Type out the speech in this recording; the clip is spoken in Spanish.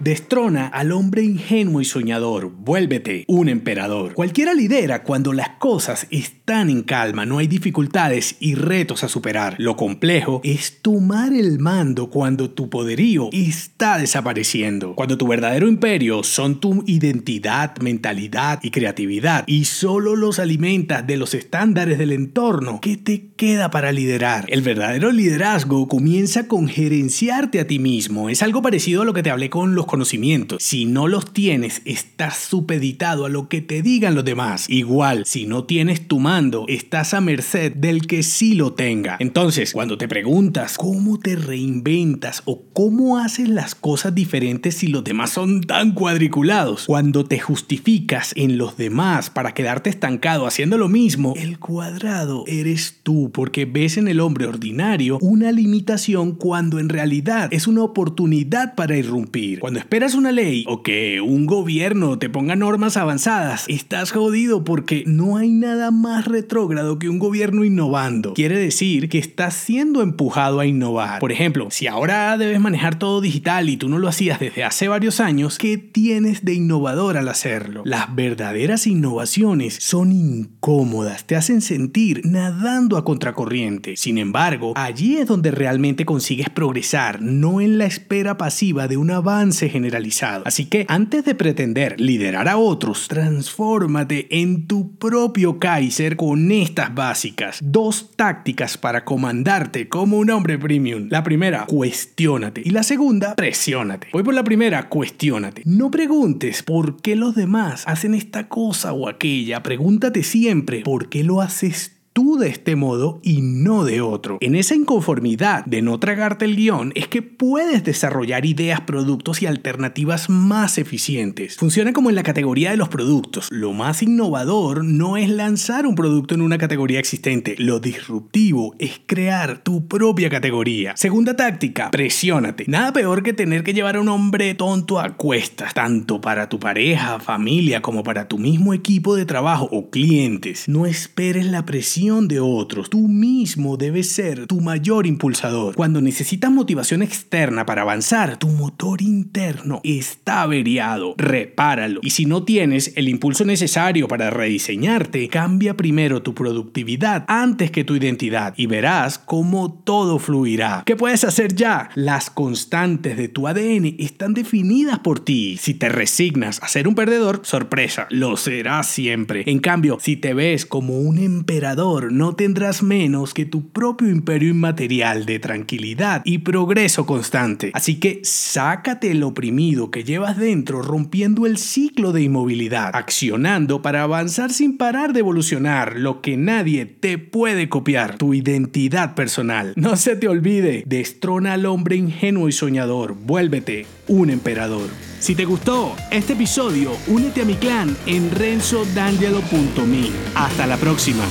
Destrona al hombre ingenuo y soñador, vuélvete un emperador. Cualquiera lidera cuando las cosas están en calma, no hay dificultades y retos a superar. Lo complejo es tomar el mando cuando tu poderío está desapareciendo. Cuando tu verdadero imperio son tu identidad, mentalidad y creatividad y solo los alimentas de los estándares del entorno, ¿qué te queda para liderar? El verdadero liderazgo comienza con gerenciarte a ti mismo. Es algo parecido a lo que te hablé con los conocimientos. Si no los tienes, estás supeditado a lo que te digan los demás. Igual, si no tienes tu mando, estás a merced del que sí lo tenga. Entonces, cuando te preguntas cómo te reinventas o cómo haces las cosas diferentes si los demás son tan cuadriculados, cuando te justificas en los demás para quedarte estancado haciendo lo mismo, el cuadrado eres tú porque ves en el hombre ordinario una limitación cuando en realidad es una oportunidad para irrumpir. Cuando esperas una ley o que un gobierno te ponga normas avanzadas, estás jodido porque no hay nada más retrógrado que un gobierno innovando. Quiere decir que estás siendo empujado a innovar. Por ejemplo, si ahora debes manejar todo digital y tú no lo hacías desde hace varios años, ¿qué tienes de innovador al hacerlo? Las verdaderas innovaciones son incómodas, te hacen sentir nadando a contracorriente. Sin embargo, allí es donde realmente consigues progresar, no en la espera pasiva de un avance generalizado. Así que antes de pretender liderar a otros, transfórmate en tu propio Kaiser con estas básicas. Dos tácticas para comandarte como un hombre premium. La primera, cuestiónate. Y la segunda, presiónate. Voy por la primera, cuestiónate. No preguntes por qué los demás hacen esta cosa o aquella. Pregúntate siempre por qué lo haces tú de este modo y no de otro. En esa inconformidad de no tragarte el guion es que puedes desarrollar ideas, productos y alternativas más eficientes. Funciona como en la categoría de los productos. Lo más innovador no es lanzar un producto en una categoría existente. Lo disruptivo es crear tu propia categoría. Segunda táctica, presiónate. Nada peor que tener que llevar a un hombre tonto a cuestas, tanto para tu pareja, familia, como para tu mismo equipo de trabajo o clientes. No esperes la presión de otros. Tú mismo debes ser tu mayor impulsador. Cuando necesitas motivación externa para avanzar, tu motor interno está averiado. Repáralo. Y si no tienes el impulso necesario para rediseñarte, cambia primero tu productividad antes que tu identidad y verás cómo todo fluirá. ¿Qué puedes hacer ya? Las constantes de tu ADN están definidas por ti. Si te resignas a ser un perdedor, sorpresa, lo serás siempre. En cambio, si te ves como un emperador, no tendrás menos que tu propio imperio inmaterial de tranquilidad y progreso constante. Así que sácate el oprimido que llevas dentro rompiendo el ciclo de inmovilidad, accionando para avanzar sin parar de evolucionar lo que nadie te puede copiar, tu identidad personal. No se te olvide, destrona al hombre ingenuo y soñador, vuélvete un emperador. Si te gustó este episodio, únete a mi clan en renzodangelo.me. Hasta la próxima.